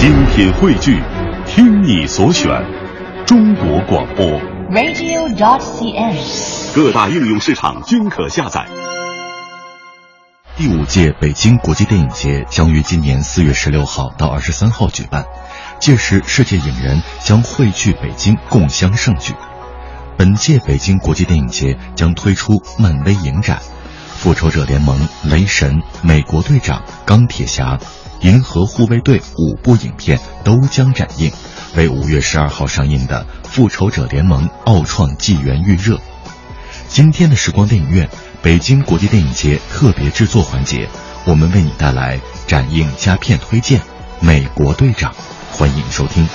精品汇聚，听你所选，中国广播。radio.dot.cn，。各大应用市场均可下载。第五届北京国际电影节将于今年四月十六号到二十三号举办，届时世界影人将汇聚北京，共襄盛举。本届北京国际电影节将推出漫威影展，《复仇者联盟》、《雷神》、《美国队长》、《钢铁侠》、《银河护卫队》五部影片都将展映，为五月十二号上映的《复仇者联盟：奥创纪元》预热。今天的时光电影院北京国际电影节特别制作环节，我们为你带来展映佳片推荐《美国队长》，欢迎收听。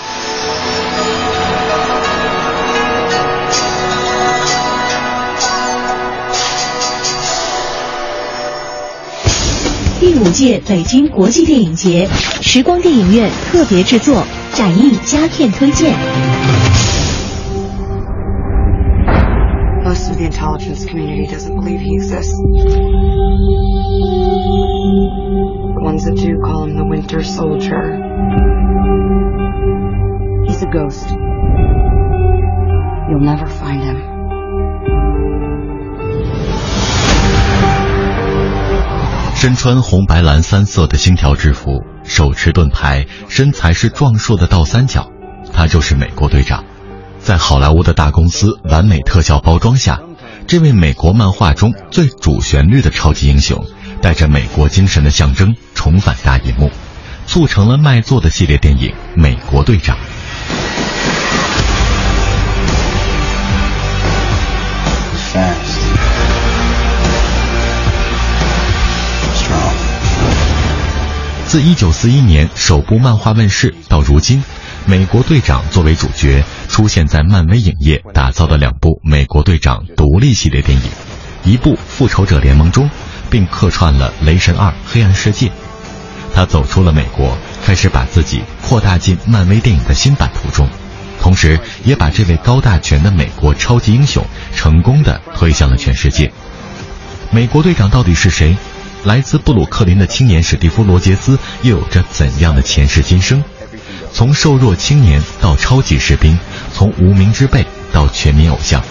五届北京国际电影节时光电影院特别制作，展映佳片推荐。Most of the intelligence community doesn't believe he exists. The ones that do call him the Winter Soldier. He's a ghost. You'll never find him. 身穿红白蓝三色的星条制服，手持盾牌，身材是壮硕的倒三角，他就是美国队长。在好莱坞的大公司完美特效包装下，这位美国漫画中最主旋律的超级英雄，带着美国精神的象征重返大银幕，促成了卖座的系列电影《美国队长》。自1941年首部漫画问世到如今，美国队长作为主角出现在漫威影业打造的两部美国队长独立系列电影，一部《复仇者联盟》中，并客串了《雷神2：黑暗世界》。他走出了美国，开始把自己扩大进漫威电影的新版图中，同时也把这位高大全的美国超级英雄成功的推向了全世界。美国队长到底是谁？来自布鲁克林的青年史蒂夫·罗杰斯又有着怎样的前世今生？从瘦弱青年到超级士兵，从无名之辈到全民偶像，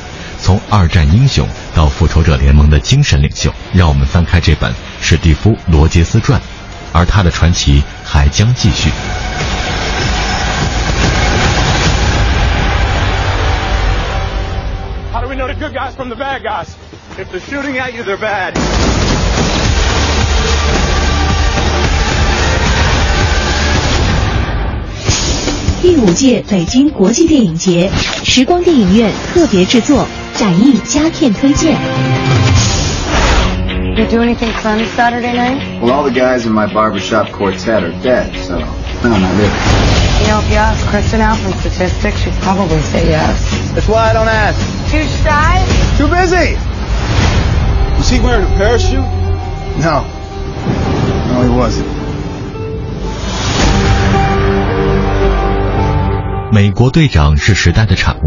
从二战英雄到复仇者联盟的精神领袖，让我们翻开这本《史蒂夫·罗杰斯传》，而他的传奇还将继续。How do we know the good guys from the bad guys? If they're shooting at you, they're bad. 第五届北京国际电影节时光电影院特别制作，展映佳片推荐。 You do anything fun Saturday night? Well, all the guys in my barbershop quartet are dead, so no, not really. You know, if you ask Kristen out from statistics, she'd probably say yes. That's why I don't ask. Too shy? Too busy. Was he wearing a parachute? No. No, he wasn't. 美国队长是时代的产物。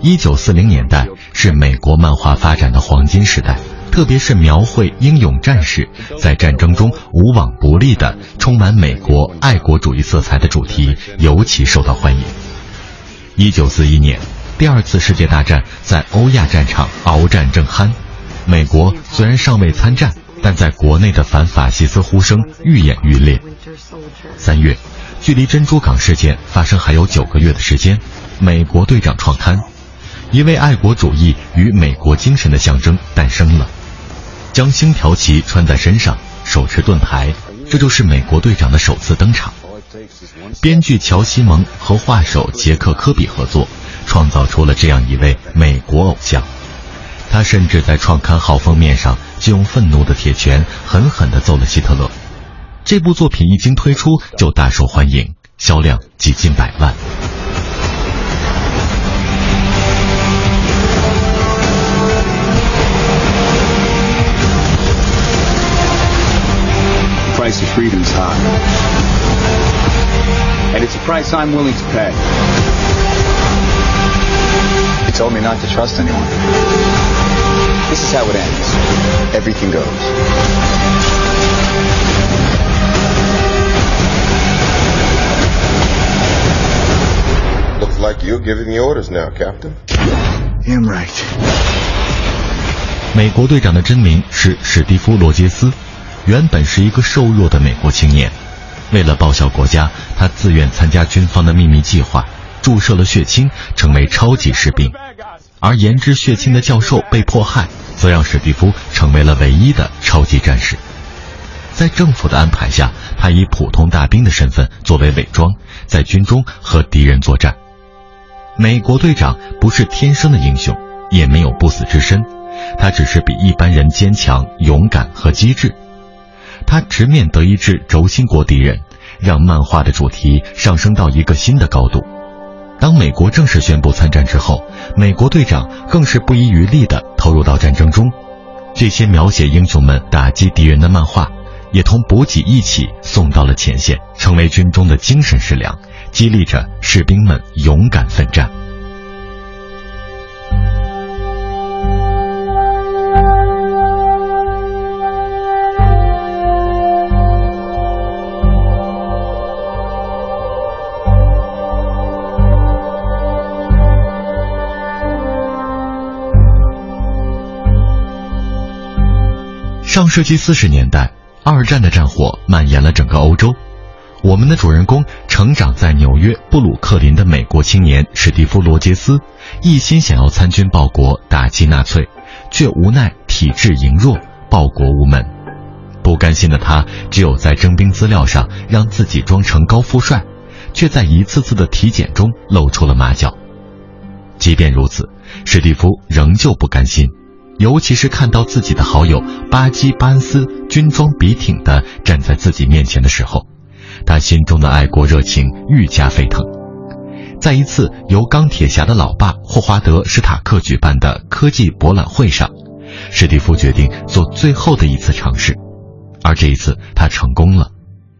一九四零年代是美国漫画发展的黄金时代，特别是描绘英勇战士在战争中无往不利的、充满美国爱国主义色彩的主题尤其受到欢迎。一九四一年，第二次世界大战在欧亚战场鏖战正酣，美国虽然尚未参战，但在国内的反法西斯呼声愈演愈烈。三月，距离珍珠港事件发生还有九个月的时间，美国队长创刊，一位爱国主义与美国精神的象征诞生了。将星条旗穿在身上，手持盾牌，这就是美国队长的首次登场。编剧乔西蒙和画手杰克科比合作，创造出了这样一位美国偶像。他甚至在创刊号封面上就用愤怒的铁拳狠狠地揍了希特勒。这部作品一经推出就大受欢迎，销量几近百万。 The price of freedom's high. And it's a price I'm willing to pay. He told me not to trust anyone. This is how it ends. Everything goes. Giving me orders now, Captain. Damn right. 美国队长的真名是史蒂夫·罗杰斯，原本是一个瘦弱的美国青年。为了报效国家，他自愿参加军方的秘密计划，注射了血清，成为超级士兵。而研制血清的教授被迫害，则让史蒂夫成为了唯一的超级战士。在政府的安排下，他以普通大兵的身份作为伪装，在军中和敌人作战。美国队长不是天生的英雄，也没有不死之身，他只是比一般人坚强、勇敢和机智。他直面德意志轴心国敌人，让漫画的主题上升到一个新的高度。当美国正式宣布参战之后，美国队长更是不遗余力地投入到战争中。这些描写英雄们打击敌人的漫画。也同补给一起送到了前线，成为军中的精神食粮，激励着士兵们勇敢奋战。上世纪四十年代。二战的战火蔓延了整个欧洲，我们的主人公成长在纽约布鲁克林的美国青年史蒂夫·罗杰斯，一心想要参军报国，打击纳粹，却无奈体质羸弱，报国无门。不甘心的他，只有在征兵资料上让自己装成高富帅，却在一次次的体检中露出了马脚。即便如此，史蒂夫仍旧不甘心。尤其是看到自己的好友巴基·巴恩斯军装笔挺地站在自己面前的时候，他心中的爱国热情愈加沸腾。在一次由钢铁侠的老爸霍华德·史塔克举办的科技博览会上，史蒂夫决定做最后的一次尝试，而这一次他成功了。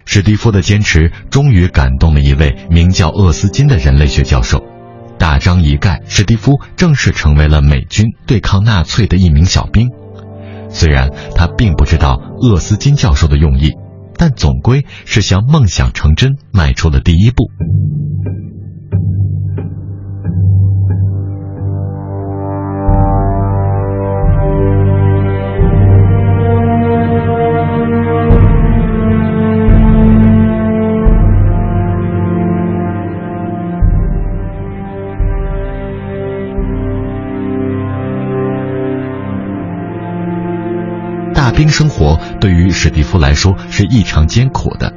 史蒂夫的坚持终于感动了一位名叫厄斯金的人类学教授。大张一盖，史蒂夫正式成为了美军对抗纳粹的一名小兵。虽然他并不知道厄斯金教授的用意，但总归是向梦想成真迈出了第一步。对于史蒂夫来说是异常艰苦的，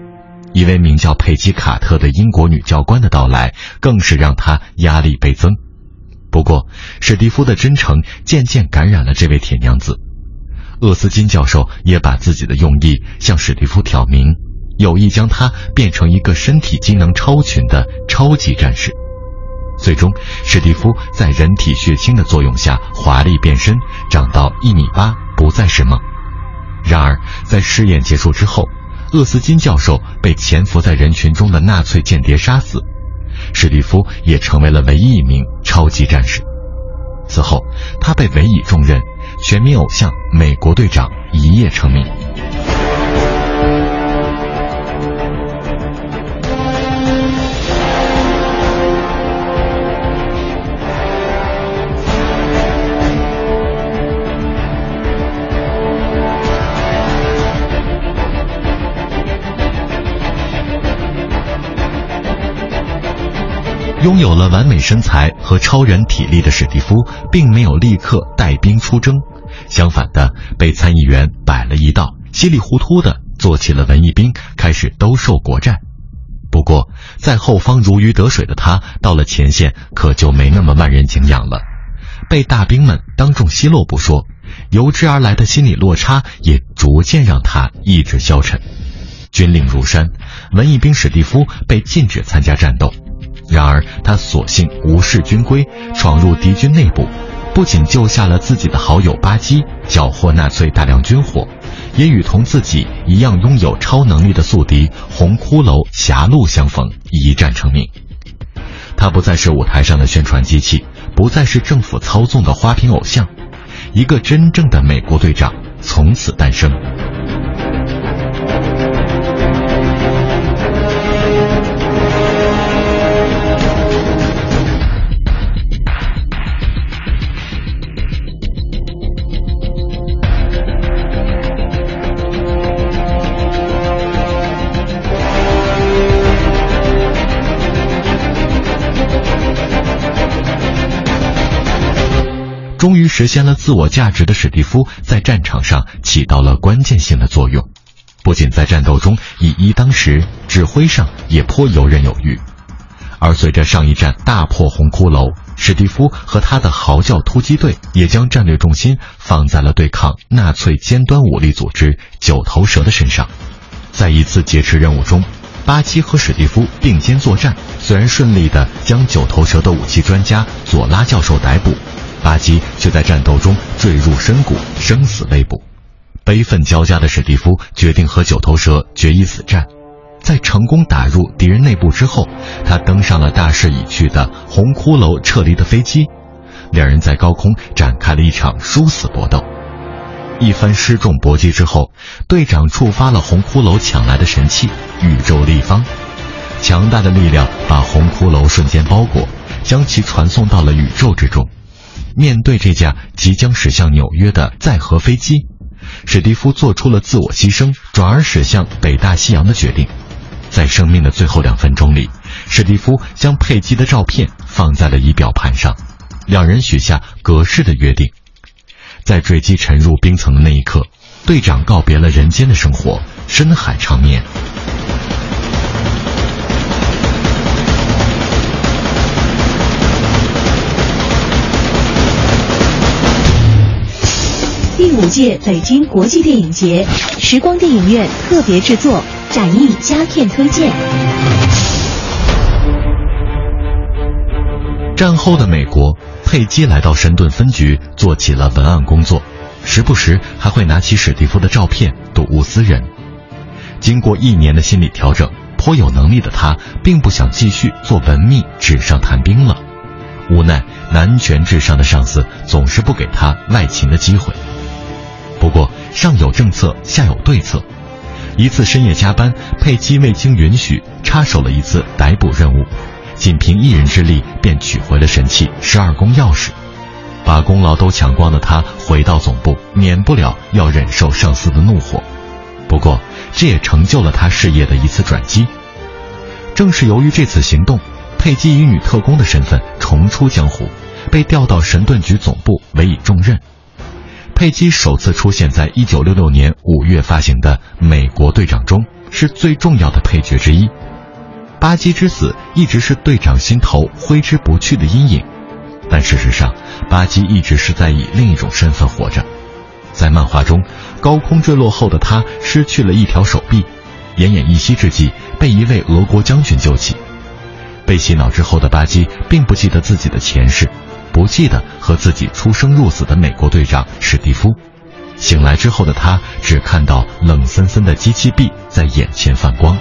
一位名叫佩吉卡特的英国女教官的到来更是让他压力倍增。不过，史蒂夫的真诚渐渐感染了这位铁娘子，厄斯金教授也把自己的用意向史蒂夫挑明，有意将他变成一个身体机能超群的超级战士。最终，史蒂夫在人体血清的作用下华丽变身，长到一米八，不再是梦。然而，在试验结束之后，厄斯金教授被潜伏在人群中的纳粹间谍杀死，史蒂夫也成为了唯一一名超级战士。此后，他被委以重任，全民偶像美国队长一夜成名。拥有了完美身材和超人体力的史蒂夫，并没有立刻带兵出征，相反的，被参议员摆了一道，稀里糊涂的做起了文艺兵，开始兜售国债。不过，在后方如鱼得水的他，到了前线可就没那么万人敬仰了，被大兵们当众奚落不说，由之而来的心理落差也逐渐让他意志消沉。军令如山，文艺兵史蒂夫被禁止参加战斗。然而，他索性无视军规，闯入敌军内部，不仅救下了自己的好友巴基，缴获纳粹大量军火，也与同自己一样拥有超能力的宿敌红骷髅狭路相逢，一战成名。他不再是舞台上的宣传机器，不再是政府操纵的花瓶偶像，一个真正的美国队长从此诞生。终于实现了自我价值的史蒂夫，在战场上起到了关键性的作用，不仅在战斗中以一当十，指挥上也颇游刃有余。而随着上一战大破红骷髅，史蒂夫和他的嚎叫突击队也将战略重心放在了对抗纳粹尖端武力组织九头蛇的身上。在一次劫持任务中，巴基和史蒂夫并肩作战，虽然顺利地将九头蛇的武器专家佐拉教授逮捕，巴基却在战斗中坠入深谷，生死未卜。悲愤交加的史蒂夫决定和九头蛇决一死战。在成功打入敌人内部之后，他登上了大势已去的红骷髅撤离的飞机，两人在高空展开了一场殊死搏斗。一番失重搏击之后，队长触发了红骷髅抢来的神器——宇宙立方，强大的力量把红骷髅瞬间包裹，将其传送到了宇宙之中。面对这架即将驶向纽约的载荷飞机，史蒂夫做出了自我牺牲，转而驶向北大西洋的决定。在生命的最后两分钟里，史蒂夫将佩姬的照片放在了仪表盘上，两人许下隔世的约定。在坠机沉入冰层的那一刻，队长告别了人间的生活，深海长眠。第五届北京国际电影节，时光电影院特别制作。展映佳片推荐。战后的美国，佩姬来到神盾分局做起了文案工作，时不时还会拿起史蒂夫的照片睹物思人。经过一年的心理调整，颇有能力的他并不想继续做文秘纸上谈兵了。无奈男权至上的上司总是不给他外勤的机会。不过上有政策，下有对策。一次深夜加班，佩姬未经允许插手了一次逮捕任务，仅凭一人之力便取回了神器十二宫钥匙，把功劳都抢光的他回到总部，免不了要忍受上司的怒火。不过，这也成就了他事业的一次转机。正是由于这次行动，佩姬以女特工的身份重出江湖，被调到神盾局总部委以重任。佩姬首次出现在1966年5月发行的《美国队长》中，是最重要的配角之一。巴基之死一直是队长心头挥之不去的阴影，但事实上，巴基一直是在以另一种身份活着。在漫画中，高空坠落后的他失去了一条手臂，奄奄一息之际被一位俄国将军救起。被洗脑之后的巴基并不记得自己的前世。不记得和自己出生入死的美国队长史蒂夫，醒来之后的他只看到冷森森的机器臂在眼前泛光。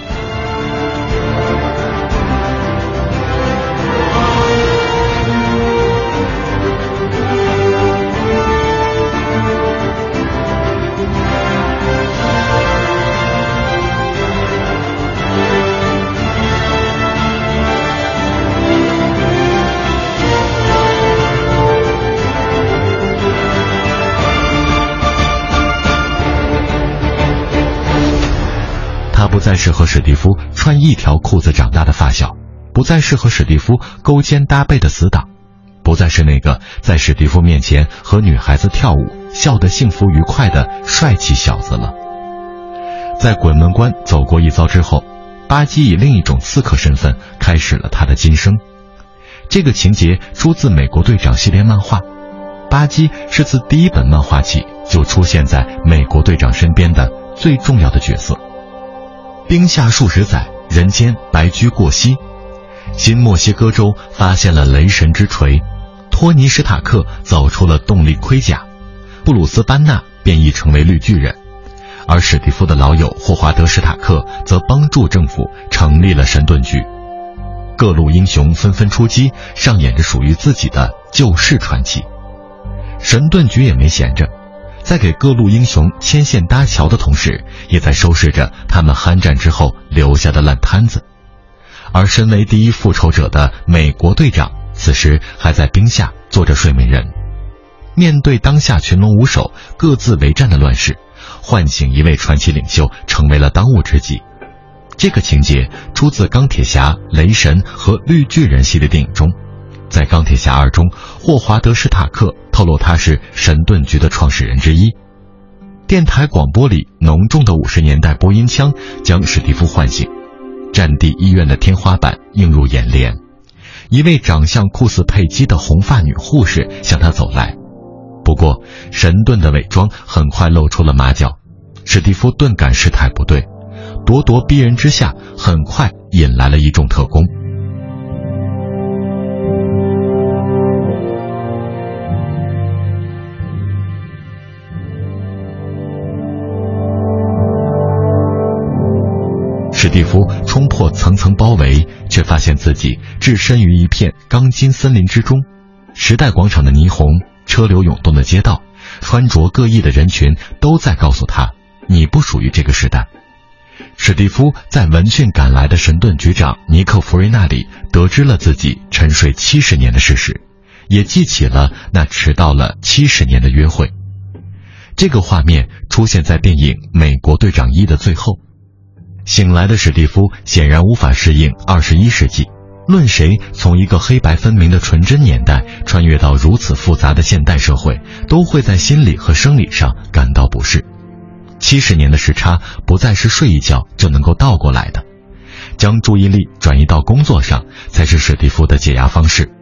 再是和史蒂夫穿一条裤子长大的发小，不再是和史蒂夫勾肩搭背的死党，不再是那个在史蒂夫面前和女孩子跳舞笑得幸福愉快的帅气小子了。在鬼门关走过一遭之后，巴基以另一种刺客身份开始了他的今生。这个情节出自《美国队长》系列漫画，巴基是自第一本漫画起就出现在美国队长身边的最重要的角色。冰下数十载，人间白驹过隙。新墨西哥州发现了雷神之锤，托尼·史塔克走出了动力盔甲，布鲁斯·班纳变异成为绿巨人，而史蒂夫的老友霍华德·史塔克则帮助政府成立了神盾局。各路英雄纷纷出击，上演着属于自己的救世传奇。神盾局也没闲着。在给各路英雄牵线搭桥的同时，也在收拾着他们酣战之后留下的烂摊子。而身为第一复仇者的美国队长，此时还在冰下做着睡美人。面对当下群龙无首、各自为战的乱世，唤醒一位传奇领袖成为了当务之急。这个情节出自《钢铁侠》《雷神》和《绿巨人》系列电影中。在《钢铁侠二》中，霍华德·史塔克。透露他是神盾局的创始人之一。电台广播里浓重的五十年代播音腔将史蒂夫唤醒，战地医院的天花板映入眼帘，一位长相酷似佩姬的红发女护士向他走来。不过，神盾的伪装很快露出了马脚，史蒂夫顿感事态不对，咄咄逼人之下，很快引来了一众特工。史蒂夫冲破层层包围，却发现自己置身于一片钢筋森林之中。时代广场的霓虹、车流涌动的街道、穿着各异的人群，都在告诉他：你不属于这个时代。史蒂夫在闻讯赶来的神盾局长尼克·弗瑞那里得知了自己沉睡七十年的事实，也记起了那迟到了七十年的约会。这个画面出现在电影《美国队长一》的最后。醒来的史蒂夫显然无法适应二十一世纪。论谁从一个黑白分明的纯真年代穿越到如此复杂的现代社会，都会在心理和生理上感到不适。七十年的时差不再是睡一觉就能够倒过来的，将注意力转移到工作上才是史蒂夫的解压方式。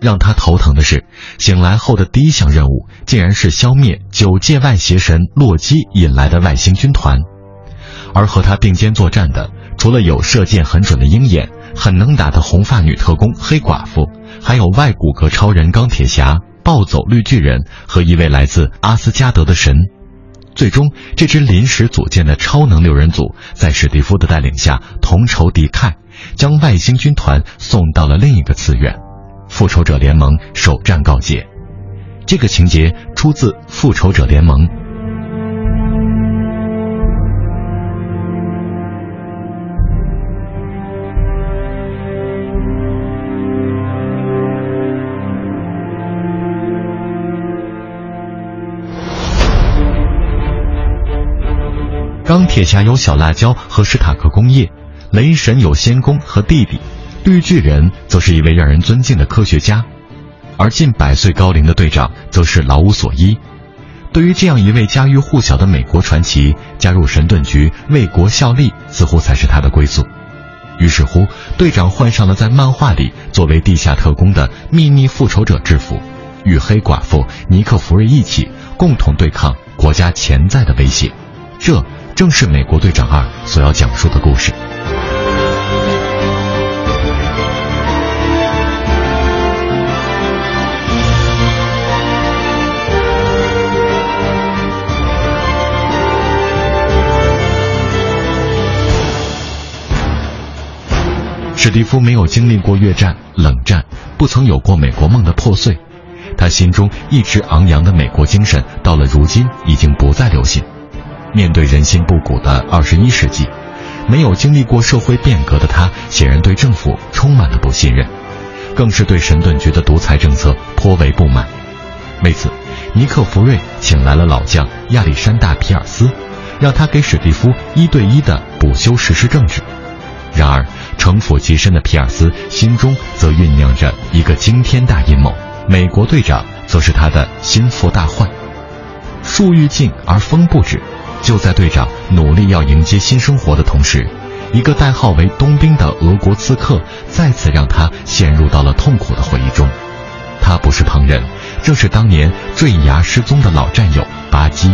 让他头疼的是，醒来后的第一项任务竟然是消灭九界外邪神洛基引来的外星军团。而和他并肩作战的，除了有射箭很准的鹰眼、很能打的红发女特工黑寡妇，还有外骨骼超人钢铁侠、暴走绿巨人和一位来自阿斯加德的神。最终，这支临时组建的超能六人组在史蒂夫的带领下同仇敌忾，将外星军团送到了另一个次元。复仇者联盟首战告捷。这个情节出自《复仇者联盟》。铁侠有小辣椒和史塔克工业，雷神有仙宫和弟弟，绿巨人则是一位让人尊敬的科学家，而近百岁高龄的队长则是老无所依。对于这样一位家喻户晓的美国传奇，加入神盾局为国效力，似乎才是他的归宿。于是乎，队长换上了在漫画里作为地下特工的秘密复仇者制服，与黑寡妇尼克弗瑞一起共同对抗国家潜在的威胁。这。正是《美国队长二》所要讲述的故事。史蒂夫没有经历过越战、冷战，不曾有过美国梦的破碎，他心中一直昂扬的美国精神，到了如今已经不再流行。面对人心不古的二十一世纪，没有经历过社会变革的他，显然对政府充满了不信任，更是对神盾局的独裁政策颇为不满。为此，尼克·弗瑞请来了老将亚历山大·皮尔斯，让他给史蒂夫一对一的补修实施政治。然而，城府极深的皮尔斯心中则酝酿着一个惊天大阴谋，美国队长则是他的心腹大患。树欲静而风不止。就在队长努力要迎接新生活的同时，一个代号为冬兵的俄国刺客再次让他陷入到了痛苦的回忆中。他不是旁人，正是当年坠崖失踪的老战友巴基。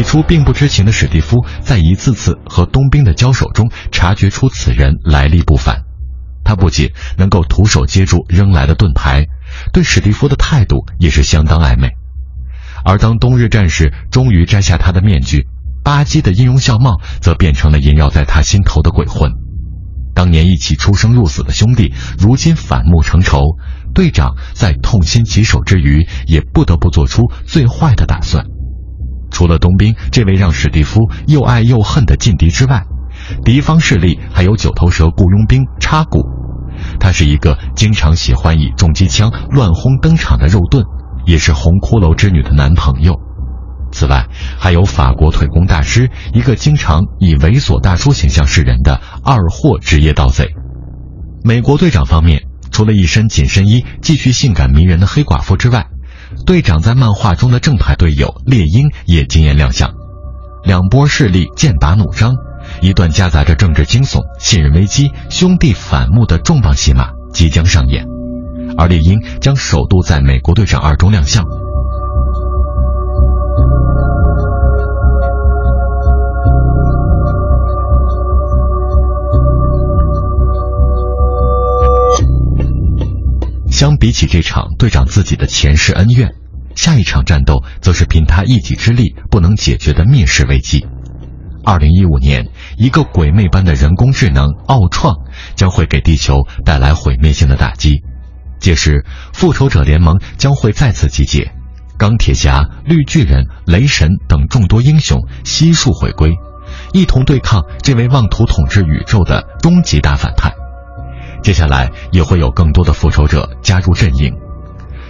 起初并不知情的史蒂夫，在一次次和冬兵的交手中，察觉出此人来历不凡。他不仅能够徒手接住扔来的盾牌，对史蒂夫的态度也是相当暧昧。而当冬日战士终于摘下他的面具，巴基的音容笑貌则变成了萦绕在他心头的鬼魂。当年一起出生入死的兄弟，如今反目成仇。队长在痛心疾首之余，也不得不做出最坏的打算。除了冬兵这位让史蒂夫又爱又恨的劲敌之外，敌方势力还有九头蛇雇佣兵插骨，他是一个经常喜欢以重机枪乱轰登场的肉盾，也是红骷髅之女的男朋友。此外，还有法国腿功大师，一个经常以猥琐大叔形象示人的二货职业盗贼。美国队长方面，除了一身紧身衣继续性感迷人的黑寡妇之外，队长在漫画中的正派队友猎鹰也惊艳亮相。两波势力剑拔弩张，一段夹杂着政治惊悚、信任危机、兄弟反目的重磅戏码即将上演，而猎鹰将首度在美国队长二中亮相。相比起这场队长自己的前世恩怨，下一场战斗则是凭他一己之力不能解决的灭世危机。二零一五年，一个鬼魅般的人工智能奥创将会给地球带来毁灭性的打击，届时复仇者联盟将会再次集结，钢铁侠、绿巨人、雷神等众多英雄悉数回归，一同对抗这位妄图统治宇宙的终极大反派。接下来也会有更多的复仇者加入阵营，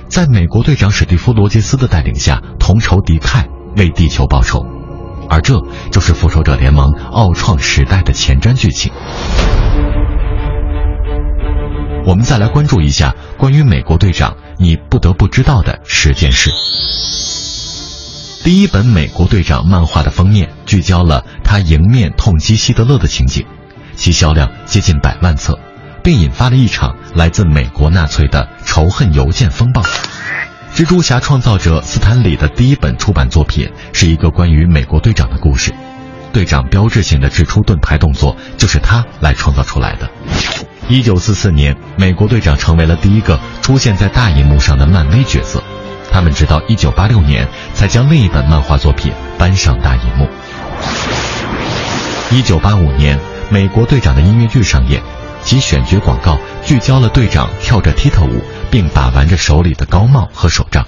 在美国队长史蒂夫·罗杰斯的带领下，同仇敌忾，为地球报仇。而这就是复仇者联盟奥创时代的前瞻剧情。我们再来关注一下关于美国队长你不得不知道的十件事。第一本美国队长漫画的封面聚焦了他迎面痛击希特勒的情景，其销量接近百万册。并引发了一场来自美国纳粹的仇恨邮件风暴。蜘蛛侠创造者斯坦李的第一本出版作品是一个关于美国队长的故事，队长标志性的掷出盾牌动作就是他来创造出来的。一九四四年，美国队长成为了第一个出现在大荧幕上的漫威角色，他们直到一九八六年才将另一本漫画作品搬上大荧幕。一九八五年，美国队长的音乐剧上演。其选角广告聚焦了队长跳着踢踏舞，并把玩着手里的高帽和手杖。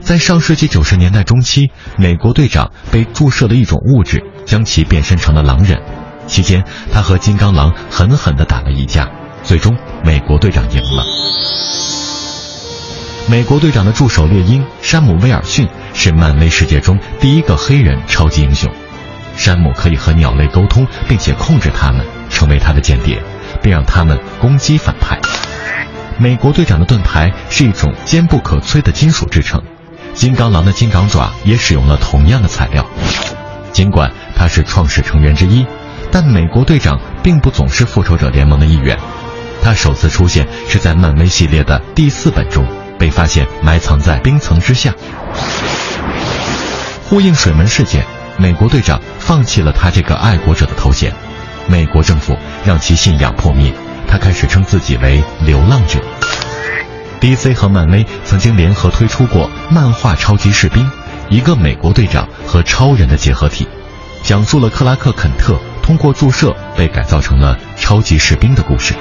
在上世纪九十年代中期，美国队长被注射了一种物质，将其变身成了狼人。期间，他和金刚狼狠狠地打了一架，最终美国队长赢了。美国队长的助手猎鹰山姆·威尔逊是漫威世界中第一个黑人超级英雄。山姆可以和鸟类沟通，并且控制它们。成为他的间谍，并让他们攻击反派。美国队长的盾牌是一种坚不可摧的金属制成，金刚狼的金刚爪也使用了同样的材料。尽管他是创始成员之一，但美国队长并不总是复仇者联盟的一员。他首次出现是在漫威系列的第四本中，被发现埋藏在冰层之下。呼应水门事件，美国队长放弃了他这个爱国者的头衔。政府让其信仰破灭，他开始称自己为流浪者。DC 和漫威曾经联合推出过漫画《超级士兵》，一个美国队长和超人的结合体，讲述了克拉克·肯特通过注射被改造成了超级士兵的故事。